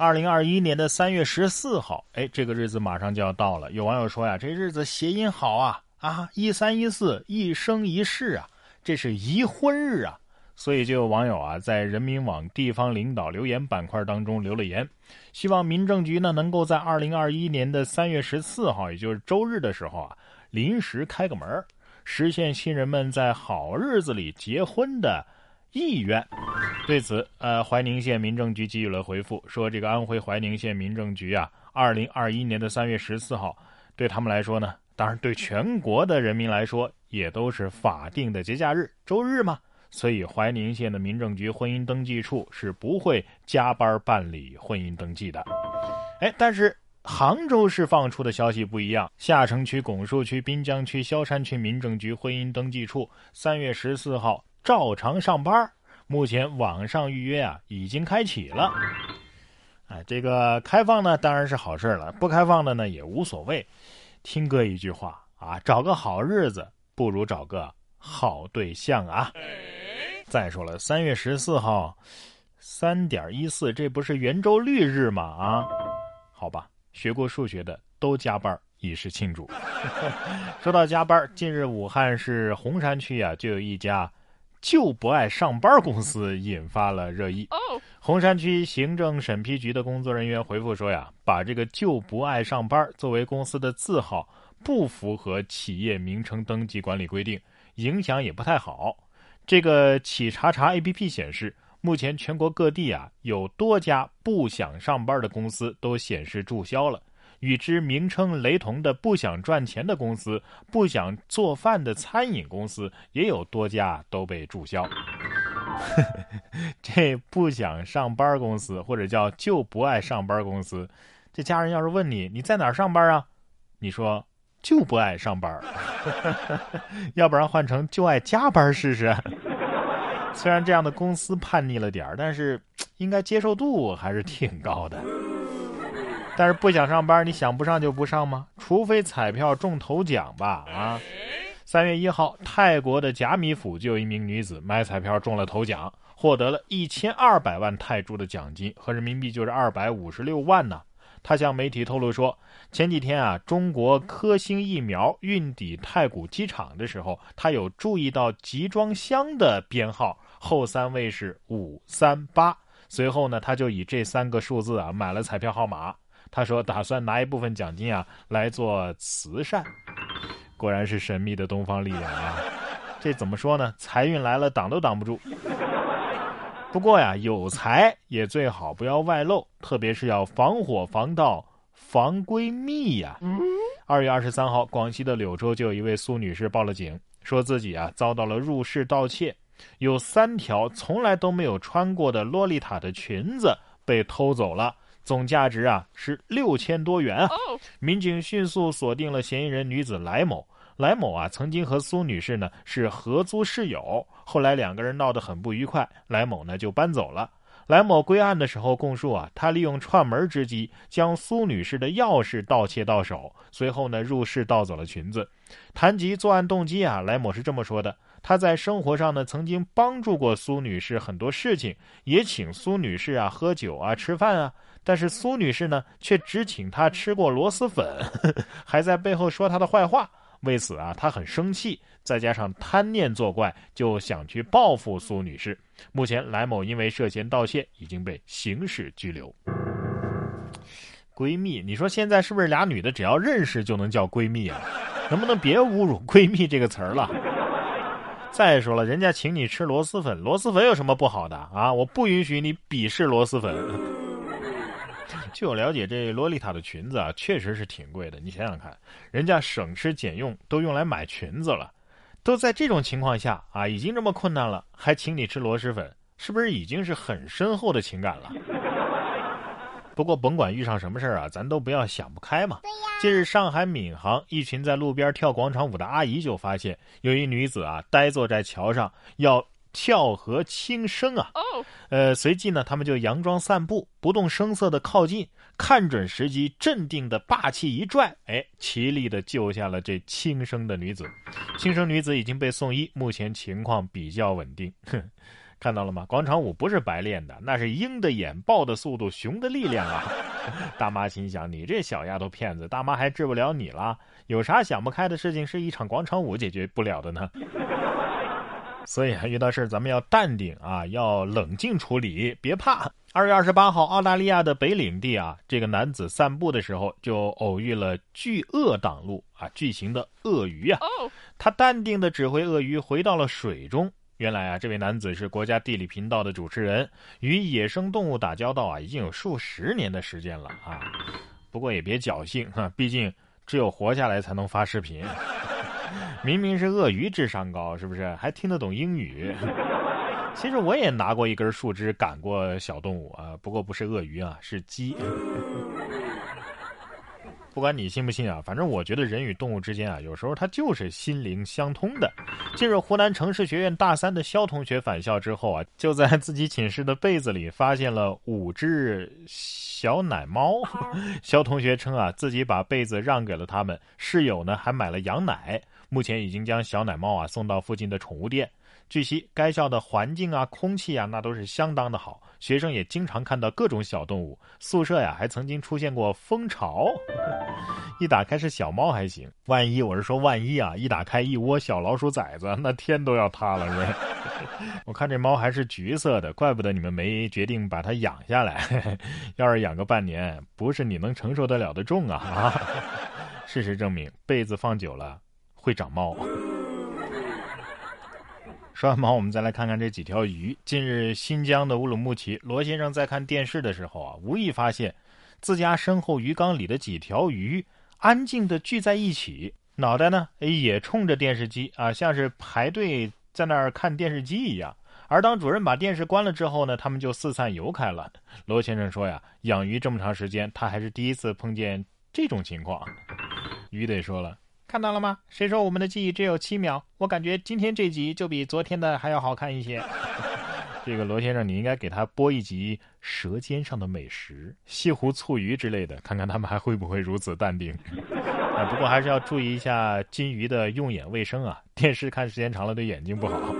二零二一年的三月十四号，哎，这个日子马上就要到了。有网友说呀，这日子谐音好啊啊，一三一四，一生一世啊，这是宜婚日啊。所以就有网友啊，在人民网地方领导留言板块当中留了言，希望民政局呢能够在二零二一年的三月十四号，也就是周日的时候啊，临时开个门，实现新人们在好日子里结婚的。意愿，对此，呃，怀宁县民政局给予了回复，说这个安徽怀宁县民政局啊，二零二一年的三月十四号，对他们来说呢，当然对全国的人民来说，也都是法定的节假日，周日嘛，所以怀宁县的民政局婚姻登记处是不会加班办理婚姻登记的。哎，但是杭州市放出的消息不一样，下城区、拱墅区、滨江区、萧山区民政局婚姻登记处三月十四号。照常上班，目前网上预约啊已经开启了。哎，这个开放呢当然是好事了，不开放的呢也无所谓。听哥一句话啊，找个好日子不如找个好对象啊。再说了，三月十四号，三点一四，这不是圆周率日吗？啊，好吧，学过数学的都加班以示庆祝。说到加班，近日武汉市洪山区啊就有一家。就不爱上班公司引发了热议。红山区行政审批局的工作人员回复说：“呀，把这个就不爱上班作为公司的字号，不符合企业名称登记管理规定，影响也不太好。”这个企查查 APP 显示，目前全国各地啊有多家不想上班的公司都显示注销了。与之名称雷同的不想赚钱的公司、不想做饭的餐饮公司也有多家都被注销。这不想上班公司或者叫就不爱上班公司，这家人要是问你你在哪儿上班啊？你说就不爱上班，要不然换成就爱加班试试。虽然这样的公司叛逆了点儿，但是应该接受度还是挺高的。但是不想上班，你想不上就不上吗？除非彩票中头奖吧！啊，三月一号，泰国的贾米府就有一名女子买彩票中了头奖，获得了一千二百万泰铢的奖金，合人民币就是二百五十六万呢。她向媒体透露说，前几天啊，中国科兴疫苗运抵太古机场的时候，她有注意到集装箱的编号后三位是五三八，随后呢，她就以这三个数字啊买了彩票号码。他说：“打算拿一部分奖金啊来做慈善，果然是神秘的东方力量啊！这怎么说呢？财运来了，挡都挡不住。不过呀，有财也最好不要外露，特别是要防火、防盗、防闺蜜呀。”二月二十三号，广西的柳州就有一位苏女士报了警，说自己啊遭到了入室盗窃，有三条从来都没有穿过的洛丽塔的裙子被偷走了。总价值啊是六千多元啊！民警迅速锁定了嫌疑人女子来某。来某啊曾经和苏女士呢是合租室友，后来两个人闹得很不愉快，来某呢就搬走了。来某归案的时候供述啊，他利用串门之机将苏女士的钥匙盗窃到手，随后呢入室盗走了裙子。谈及作案动机啊，来某是这么说的：他在生活上呢曾经帮助过苏女士很多事情，也请苏女士啊喝酒啊吃饭啊。但是苏女士呢，却只请他吃过螺蛳粉，还在背后说他的坏话。为此啊，他很生气，再加上贪念作怪，就想去报复苏女士。目前，来某因为涉嫌盗窃，已经被刑事拘留。闺蜜，你说现在是不是俩女的只要认识就能叫闺蜜啊？能不能别侮辱“闺蜜”这个词儿了？再说了，人家请你吃螺蛳粉，螺蛳粉有什么不好的啊？我不允许你鄙视螺蛳粉。据我了解，这洛丽塔的裙子啊，确实是挺贵的。你想想看，人家省吃俭用都用来买裙子了，都在这种情况下啊，已经这么困难了，还请你吃螺蛳粉，是不是已经是很深厚的情感了？不过甭管遇上什么事儿啊，咱都不要想不开嘛。近日，上海闵行一群在路边跳广场舞的阿姨就发现，有一女子啊，呆坐在桥上要。跳河轻生啊！呃，随即呢，他们就佯装散步，不动声色的靠近，看准时机，镇定的霸气一拽，哎，齐力的救下了这轻生的女子。轻生女子已经被送医，目前情况比较稳定。哼，看到了吗？广场舞不是白练的，那是鹰的眼、豹的速度、熊的力量啊！大妈心想：你这小丫头片子，大妈还治不了你了？有啥想不开的事情是一场广场舞解决不了的呢？所以啊，遇到事咱们要淡定啊，要冷静处理，别怕。二月二十八号，澳大利亚的北领地啊，这个男子散步的时候就偶遇了巨鳄挡路啊，巨型的鳄鱼啊。他淡定的指挥鳄鱼回到了水中。原来啊，这位男子是国家地理频道的主持人，与野生动物打交道啊，已经有数十年的时间了啊。不过也别侥幸哈，毕竟只有活下来才能发视频。明明是鳄鱼智商高，是不是？还听得懂英语？其实我也拿过一根树枝赶过小动物啊，不过不是鳄鱼啊，是鸡。不管你信不信啊，反正我觉得人与动物之间啊，有时候它就是心灵相通的。近日，湖南城市学院大三的肖同学返校之后啊，就在自己寝室的被子里发现了五只小奶猫。肖同学称啊，自己把被子让给了他们，室友呢还买了羊奶，目前已经将小奶猫啊送到附近的宠物店。据悉，该校的环境啊、空气啊，那都是相当的好，学生也经常看到各种小动物。宿舍呀，还曾经出现过蜂巢。一打开是小猫还行，万一我是说万一啊，一打开一窝小老鼠崽子，那天都要塌了，是不是？我看这猫还是橘色的，怪不得你们没决定把它养下来。要是养个半年，不是你能承受得了的重！啊，事实证明，被子放久了会长猫。说完毛，我们再来看看这几条鱼。近日，新疆的乌鲁木齐，罗先生在看电视的时候啊，无意发现自家身后鱼缸里的几条鱼安静的聚在一起，脑袋呢也冲着电视机啊，像是排队在那儿看电视机一样。而当主任把电视关了之后呢，他们就四散游开了。罗先生说呀，养鱼这么长时间，他还是第一次碰见这种情况。鱼得说了。看到了吗？谁说我们的记忆只有七秒？我感觉今天这集就比昨天的还要好看一些。这个罗先生，你应该给他播一集《舌尖上的美食》、西湖醋鱼之类的，看看他们还会不会如此淡定。啊，不过还是要注意一下金鱼的用眼卫生啊，电视看时间长了对眼睛不好。